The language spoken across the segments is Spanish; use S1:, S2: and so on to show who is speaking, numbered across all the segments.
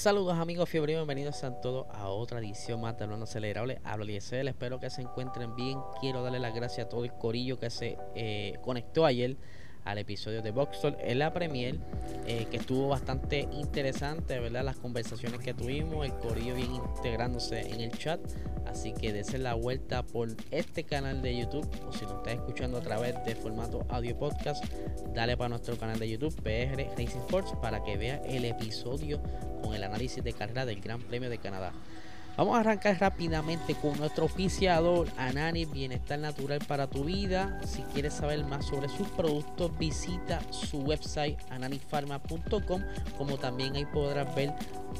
S1: Saludos amigos fiebre, bienvenidos a todos a otra edición más de Hablando Acelerable. Hablo Eliezer, espero que se encuentren bien. Quiero darle las gracias a todo el corillo que se eh, conectó ayer al episodio de Boxstore en la Premier, eh, que estuvo bastante interesante, ¿verdad? Las conversaciones que tuvimos, el corillo bien integrándose en el chat. Así que desen la vuelta por este canal de YouTube o si nos estás escuchando a través de formato audio podcast, dale para nuestro canal de YouTube PR Racing Sports para que vea el episodio con el análisis de carrera del Gran Premio de Canadá. Vamos a arrancar rápidamente con nuestro oficiador Anani Bienestar Natural para tu vida. Si quieres saber más sobre sus productos, visita su website ananifarma.com, como también ahí podrás ver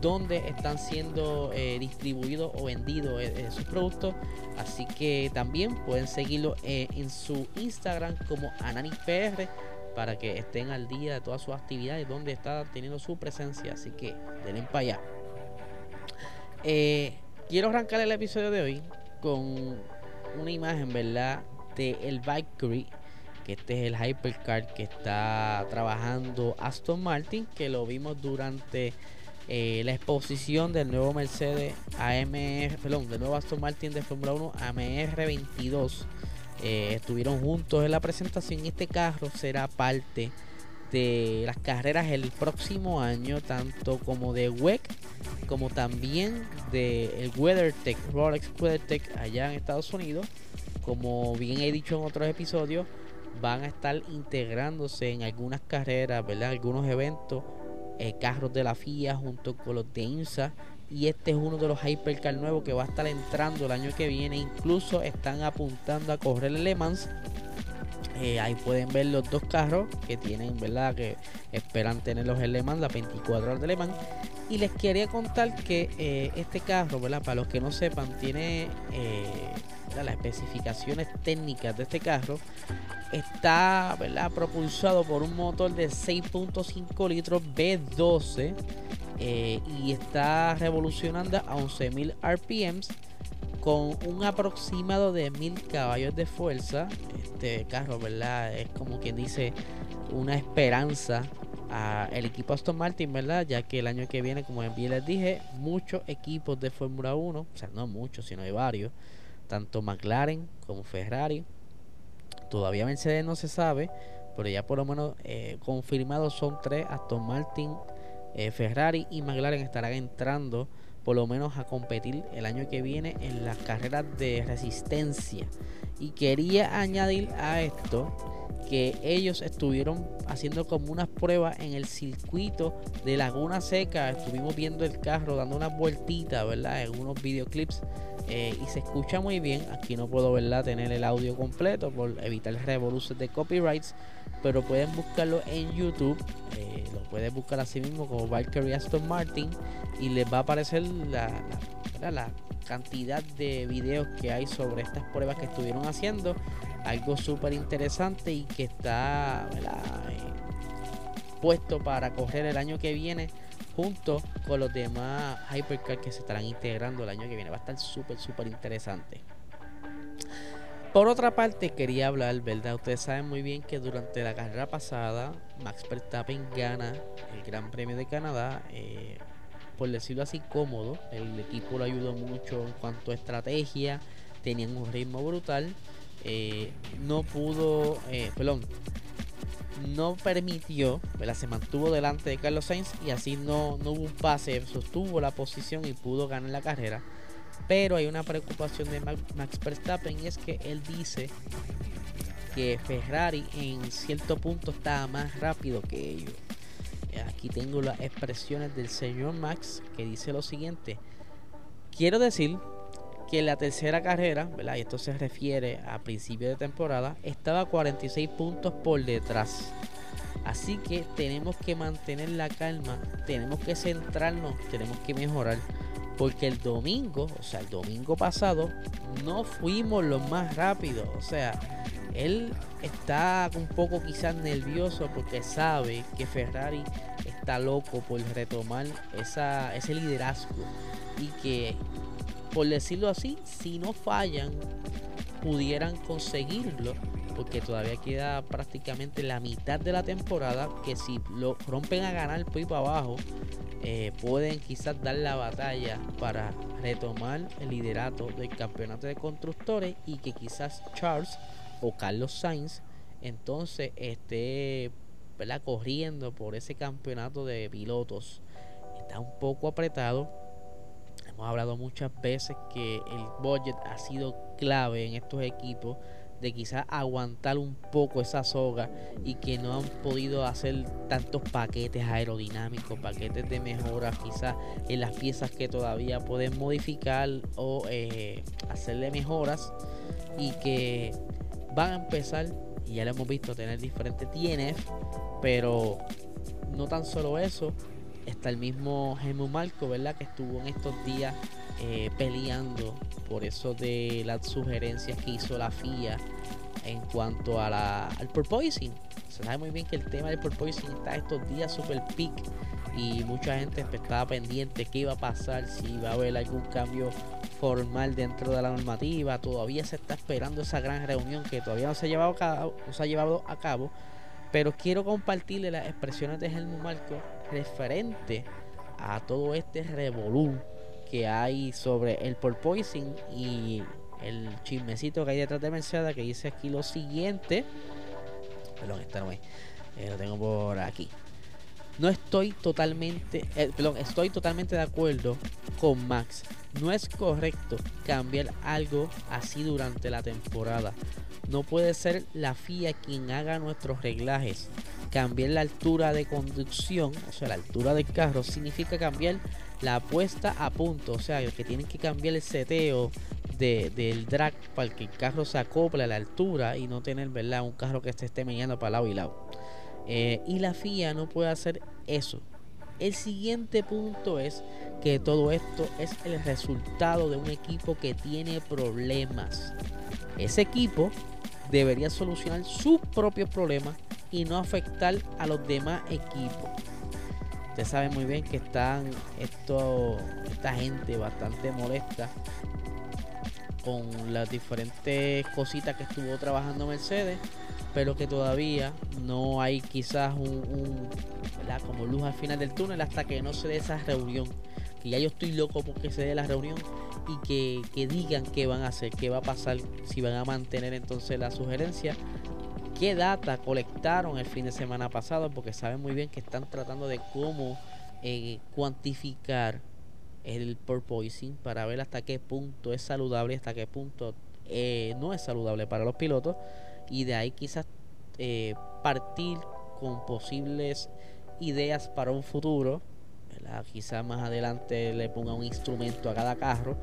S1: dónde están siendo eh, distribuidos o vendidos eh, eh, sus productos. Así que también pueden seguirlo en su Instagram como AnaniPR para que estén al día de todas sus actividades, donde está teniendo su presencia. Así que denle para allá. Quiero arrancar el episodio de hoy con una imagen, ¿verdad? De el Valkyrie, que este es el hypercar que está trabajando Aston Martin, que lo vimos durante eh, la exposición del nuevo Mercedes AMR, perdón, del nuevo Aston Martin de Fórmula 1 AMR22. Eh, estuvieron juntos en la presentación y este carro será parte de las carreras el próximo año, tanto como de WEC como también de el WeatherTech, Rolex WeatherTech allá en Estados Unidos. Como bien he dicho en otros episodios, van a estar integrándose en algunas carreras, ¿verdad? Algunos eventos, eh, carros de la FIA junto con los de INSA. Y este es uno de los Hypercar nuevos que va a estar entrando el año que viene. Incluso están apuntando a correr el Le Mans eh, ahí pueden ver los dos carros que tienen, ¿verdad? Que esperan tenerlos en Le Mans, la 24 horas de Le Mans. Y les quería contar que eh, este carro, ¿verdad? Para los que no sepan, tiene eh, las especificaciones técnicas de este carro. Está, ¿verdad? Propulsado por un motor de 6.5 litros B12 y está revolucionando a 11.000 RPMs con un aproximado de 1000 caballos de fuerza. Este carro, ¿verdad? Es como quien dice una esperanza a el equipo Aston Martin, ¿verdad? Ya que el año que viene, como bien les dije, muchos equipos de Fórmula 1, o sea, no muchos, sino hay varios, tanto McLaren como Ferrari. Todavía Mercedes no se sabe, pero ya por lo menos eh, confirmados son tres, Aston Martin, eh, Ferrari y McLaren estarán entrando por lo menos a competir el año que viene en las carreras de resistencia. Y quería añadir a esto que ellos estuvieron haciendo como unas pruebas en el circuito de Laguna Seca. Estuvimos viendo el carro dando unas vueltitas, ¿verdad? En unos videoclips. Eh, y se escucha muy bien. Aquí no puedo, ¿verdad? Tener el audio completo por evitar revoluciones de copyrights pero pueden buscarlo en YouTube. Eh, lo pueden buscar así mismo como Valkyrie Aston Martin y les va a aparecer la, la, cantidad de videos que hay sobre estas pruebas que estuvieron haciendo. Algo súper interesante y que está eh, puesto para correr el año que viene junto con los demás Hypercar que se estarán integrando el año que viene. Va a estar súper, súper interesante. Por otra parte, quería hablar, ¿verdad? Ustedes saben muy bien que durante la carrera pasada, Max Verstappen gana el Gran Premio de Canadá. Eh, por decirlo así, cómodo. El equipo lo ayudó mucho en cuanto a estrategia. Tenían un ritmo brutal. Eh, no pudo, eh, perdón, no permitió, se mantuvo delante de Carlos Sainz y así no, no hubo un pase, sostuvo la posición y pudo ganar la carrera. Pero hay una preocupación de Max Verstappen y es que él dice que Ferrari en cierto punto estaba más rápido que ellos. Aquí tengo las expresiones del señor Max que dice lo siguiente. Quiero decir que la tercera carrera, y esto se refiere a principio de temporada, estaba 46 puntos por detrás. Así que tenemos que mantener la calma, tenemos que centrarnos, tenemos que mejorar Porque el domingo, o sea, el domingo pasado, no fuimos los más rápidos. O sea, él está un poco quizás nervioso porque sabe que Ferrari está loco por retomar esa, ese liderazgo. Y que, por decirlo así, si no fallan, pudieran conseguirlo porque todavía queda prácticamente la mitad de la temporada que si lo rompen a ganar por para abajo eh, pueden quizás dar la batalla para retomar el liderato del campeonato de constructores y que quizás Charles o Carlos Sainz entonces esté corriendo por ese campeonato de pilotos. Está un poco apretado. Hemos hablado muchas veces que el budget ha sido clave en estos equipos de quizás aguantar un poco esa soga y que no han podido hacer tantos paquetes aerodinámicos, paquetes de mejoras quizás en las piezas que todavía pueden modificar o eh, hacerle mejoras y que van a empezar, y ya lo hemos visto, tener diferentes TNF, pero no tan solo eso, está el mismo Helmut Marco, ¿verdad? Que estuvo en estos días eh, peleando por eso de las sugerencias que hizo la FIA en cuanto a la, al porpoising. Se sabe muy bien que el tema del porpoising está estos días super peak y mucha gente estaba pendiente qué iba a pasar, si iba a haber algún cambio formal dentro de la normativa. Todavía se está esperando esa gran reunión que todavía no se ha llevado a cabo, no se ha llevado a cabo pero quiero compartirle las expresiones de Helmut Marco referente a todo este revolú que hay sobre el porpoising y el chismecito que hay detrás de Mercedes que dice aquí lo siguiente. Perdón, esta no es. Eh, lo tengo por aquí. No estoy totalmente, eh, perdón, estoy totalmente de acuerdo con Max. No es correcto cambiar algo así durante la temporada. No puede ser la FIA quien haga nuestros reglajes. Cambiar la altura de conducción, o sea, la altura del carro, significa cambiar la puesta a punto. O sea, que tienen que cambiar el seteo del drag para que el carro se acople a la altura y no tener, ¿verdad? Un carro que se esté meneando para lado y lado. Eh, y la FIA no puede hacer eso. El siguiente punto es que todo esto es el resultado de un equipo que tiene problemas. Ese equipo debería solucionar sus propios problemas y no afectar a los demás equipos. Usted sabe muy bien que están esto, esta gente bastante molesta con las diferentes cositas que estuvo trabajando Mercedes, pero que todavía no hay quizás un, como luz al final del túnel hasta que no se dé esa reunión. Que ya yo estoy loco porque se dé la reunión y que, que digan qué van a hacer, qué va a pasar, si van a mantener entonces la sugerencia. Qué data colectaron el fin de semana pasado, porque saben muy bien que están tratando de cómo eh, cuantificar el porpoising para ver hasta qué punto es saludable y hasta qué punto eh, no es saludable para los pilotos y de ahí quizás eh, partir con posibles ideas para un futuro quizás más adelante le ponga un instrumento a cada carro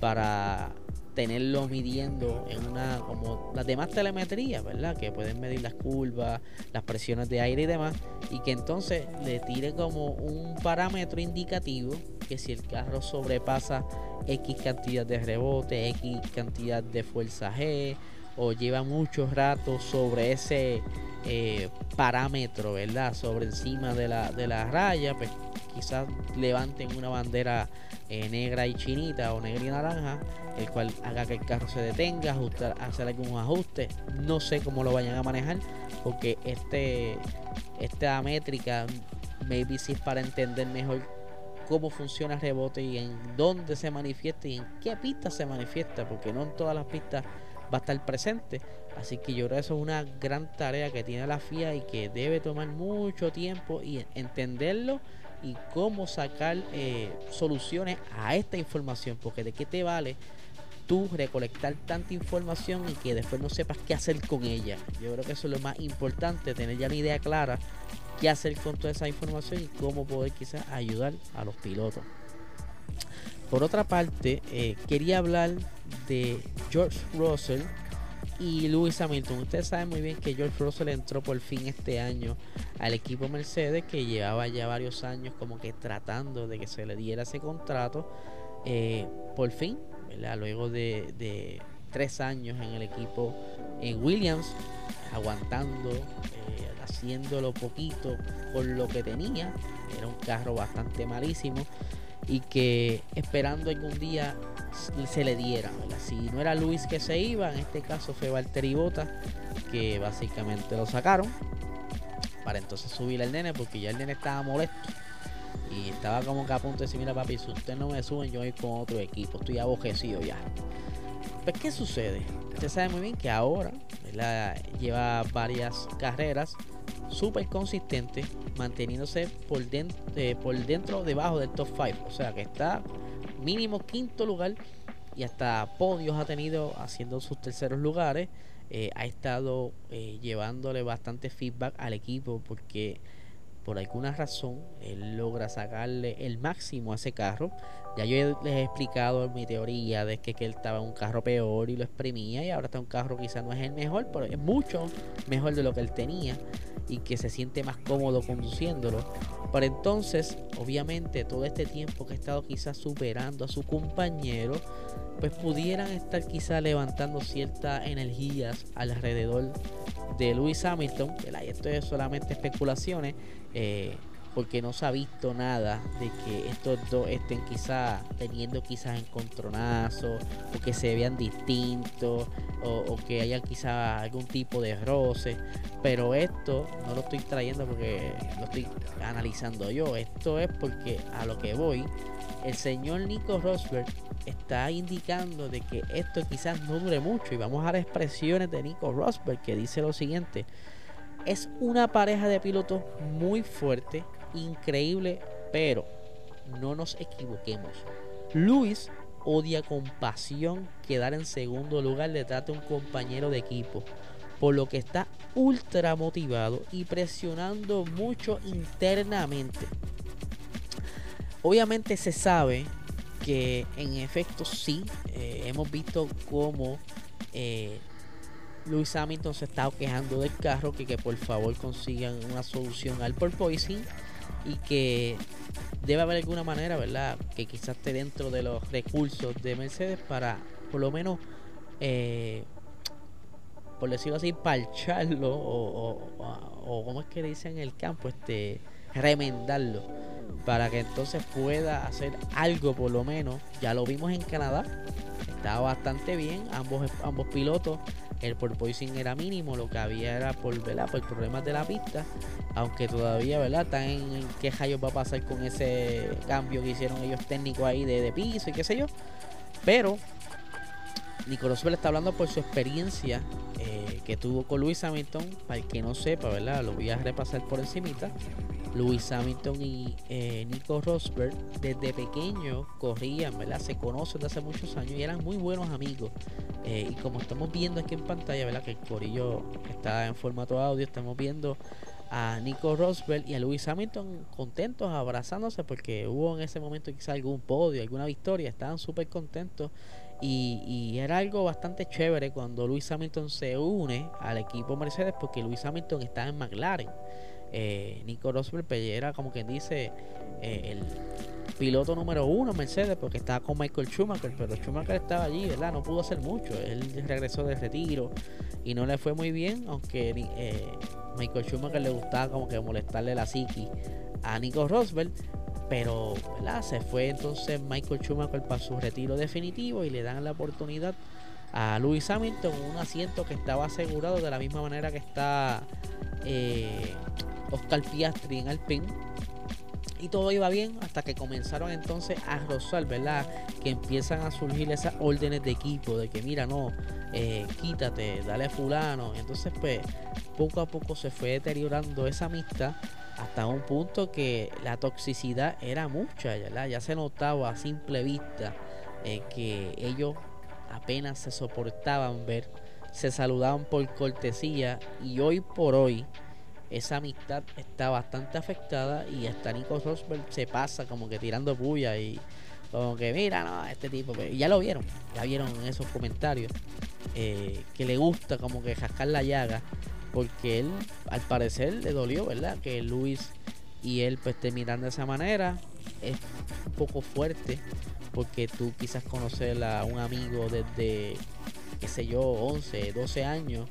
S1: para tenerlo midiendo en una como las demás telemetrías, ¿verdad? Que pueden medir las curvas, las presiones de aire y demás, y que entonces le tire como un parámetro indicativo que si el carro sobrepasa X cantidad de rebote, X cantidad de fuerza G, o lleva mucho rato sobre ese eh, parámetro, ¿verdad? Sobre encima de la, de la raya, pues quizás levanten una bandera eh, negra y chinita o negra y naranja, el cual haga que el carro se detenga, ajustar, hacer algún ajuste. No sé cómo lo vayan a manejar, porque este, esta métrica, maybe si es para entender mejor cómo funciona el rebote y en dónde se manifiesta y en qué pista se manifiesta, porque no en todas las pistas va a estar presente. Así que yo creo que eso es una gran tarea que tiene la FIA y que debe tomar mucho tiempo y entenderlo y cómo sacar eh, soluciones a esta información, porque de qué te vale tú recolectar tanta información y que después no sepas qué hacer con ella. Yo creo que eso es lo más importante, tener ya una idea clara qué hacer con toda esa información y cómo poder quizás ayudar a los pilotos. Por otra parte, eh, quería hablar de George Russell y Lewis Hamilton. Ustedes saben muy bien que George Russell entró por fin este año al equipo Mercedes que llevaba ya varios años como que tratando de que se le diera ese contrato. eh, por fin, luego de, tres años en el equipo en Williams, aguantando, eh, haciéndolo poquito con lo que tenía, era un carro bastante malísimo y que esperando algún día se le diera. Si no era Luis que se iba, en este caso fue Valtteri Bota, que básicamente lo sacaron para entonces subir al nene porque ya el nene estaba molesto y estaba como que a punto de decir, mira papi, si ustedes no me suben, yo voy con otro equipo, estoy abojecido ya. Pues, ¿qué sucede? Usted sabe muy bien que ahora lleva varias carreras súper consistente, manteniéndose por dentro, eh, por dentro, debajo del top 5. O sea que está mínimo quinto lugar y hasta podios ha tenido haciendo sus terceros lugares. Eh, ha estado eh, llevándole bastante feedback al equipo porque por alguna razón él logra sacarle el máximo a ese carro. Ya yo les he explicado mi teoría de que, que él estaba en un carro peor y lo exprimía y ahora está en un carro quizás no es el mejor, pero es mucho mejor de lo que él tenía y que se siente más cómodo conduciéndolo. Pero entonces, obviamente, todo este tiempo que ha estado quizás superando a su compañero, pues pudieran estar quizás levantando ciertas energías alrededor de Lewis Hamilton. Y esto es solamente especulaciones. Eh, porque no se ha visto nada de que estos dos estén quizás teniendo quizás encontronazos o que se vean distintos o, que haya quizás algún tipo de roce pero esto no lo estoy trayendo porque lo estoy analizando yo esto es porque a lo que voy el señor Nico Rosberg está indicando de que esto quizás no dure mucho y vamos a las expresiones de Nico Rosberg que dice lo siguiente es una pareja de pilotos muy fuerte increíble, pero no nos equivoquemos. Luis odia con pasión quedar en segundo lugar detrás de un compañero de equipo, por lo que está ultra motivado y presionando mucho internamente. Obviamente se sabe que en efecto sí, eh, hemos visto cómo eh, Luis Hamilton se está quejando del carro, que, que por favor consigan una solución al porpoising y que debe haber alguna manera, ¿verdad? Que quizás esté dentro de los recursos de Mercedes para por lo menos, eh, por decirlo así, parcharlo o, o, como es que le dicen en el campo, este, remendarlo para que entonces pueda hacer algo por lo menos. Ya lo vimos en Canadá, estaba bastante bien, ambos, ambos pilotos el porpoising era mínimo, lo que había era por, por problemas de la pista, aunque todavía ¿verdad? están en qué rayos va a pasar con ese cambio que hicieron ellos técnicos ahí de, piso y qué sé yo. Pero Nicolás Rosberg está hablando por su experiencia eh, que tuvo con Luis Hamilton. Para el que no sepa, ¿verdad? Lo voy a repasar por encimita. Luis Hamilton y eh, Nico Rosberg desde pequeño corrían, ¿verdad? Se conocen desde hace muchos años y eran muy buenos amigos. Eh, y como estamos viendo aquí en pantalla, ¿verdad? Que el corillo está en formato audio, estamos viendo a Nico Rosberg y a Luis Hamilton contentos, abrazándose porque hubo en ese momento quizá algún podio, alguna victoria, estaban súper contentos y, y, era algo bastante chévere cuando Luis Hamilton se une al equipo Mercedes porque Luis Hamilton está en McLaren eh, Nico Rosberg era como quien dice eh, el piloto número uno Mercedes porque estaba con Michael Schumacher pero Schumacher estaba allí verdad no pudo hacer mucho él regresó de retiro y no le fue muy bien aunque eh, Michael Schumacher le gustaba como que molestarle la psiqui a Nico Rosberg pero ¿verdad? se fue entonces Michael Schumacher para su retiro definitivo y le dan la oportunidad a Lewis Hamilton un asiento que estaba asegurado de la misma manera que está eh, Oscar Piastri en Alpine. Y todo iba bien hasta que comenzaron entonces a rozar, ¿verdad? Que empiezan a surgir esas órdenes de equipo, de que mira, no, eh, quítate, dale fulano. Entonces, pues, poco a poco se fue deteriorando esa amistad hasta un punto que la toxicidad era mucha, ¿verdad? Ya se notaba a simple vista eh, que ellos apenas se soportaban ver, se saludaban por cortesía y hoy por hoy esa amistad está bastante afectada y hasta Nico Rosberg se pasa como que tirando bulla y como que mira, no, este tipo, ya lo vieron, ya vieron en esos comentarios, eh, que le gusta como que jascar la llaga, porque él al parecer le dolió, ¿verdad? Que Luis y él pues terminan de esa manera, es un poco fuerte porque tú quizás conocer a un amigo desde, qué sé yo, 11, 12 años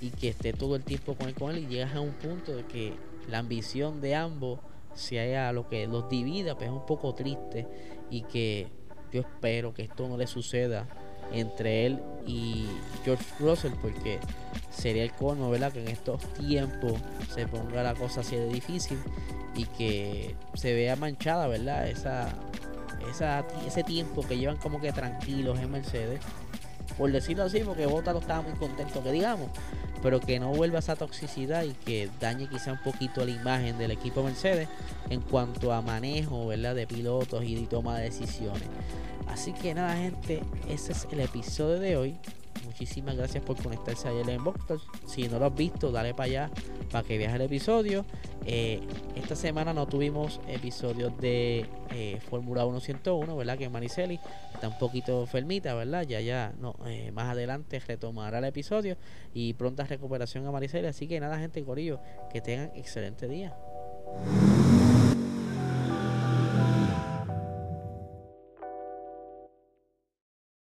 S1: y que esté todo el tiempo con él, con él y llegas a un punto de que la ambición de ambos sea lo que los divida, pues es un poco triste y que yo espero que esto no le suceda entre él y George Russell porque sería el cono, ¿verdad? Que en estos tiempos se ponga la cosa así de difícil y que se vea manchada, ¿verdad? Esa, esa, ese tiempo que llevan como que tranquilos en Mercedes, por decirlo así, porque Bota no estaba muy contento que digamos, pero que no vuelva esa toxicidad y que dañe quizá un poquito la imagen del equipo Mercedes en cuanto a manejo, ¿verdad? De pilotos y de toma de decisiones. Así que nada, gente, ese es el episodio de hoy. Muchísimas gracias por conectarse ayer en Boxers. Si no lo has visto, dale para allá para que veas el episodio. Eh, esta semana no tuvimos episodios de eh, Fórmula 1 101, ¿verdad? Que Mariceli está un poquito enfermita, ¿verdad? Ya, ya, no, eh, más adelante retomará el episodio y pronta recuperación a Mariceli. Así que nada, gente, Corillo, que tengan excelente día.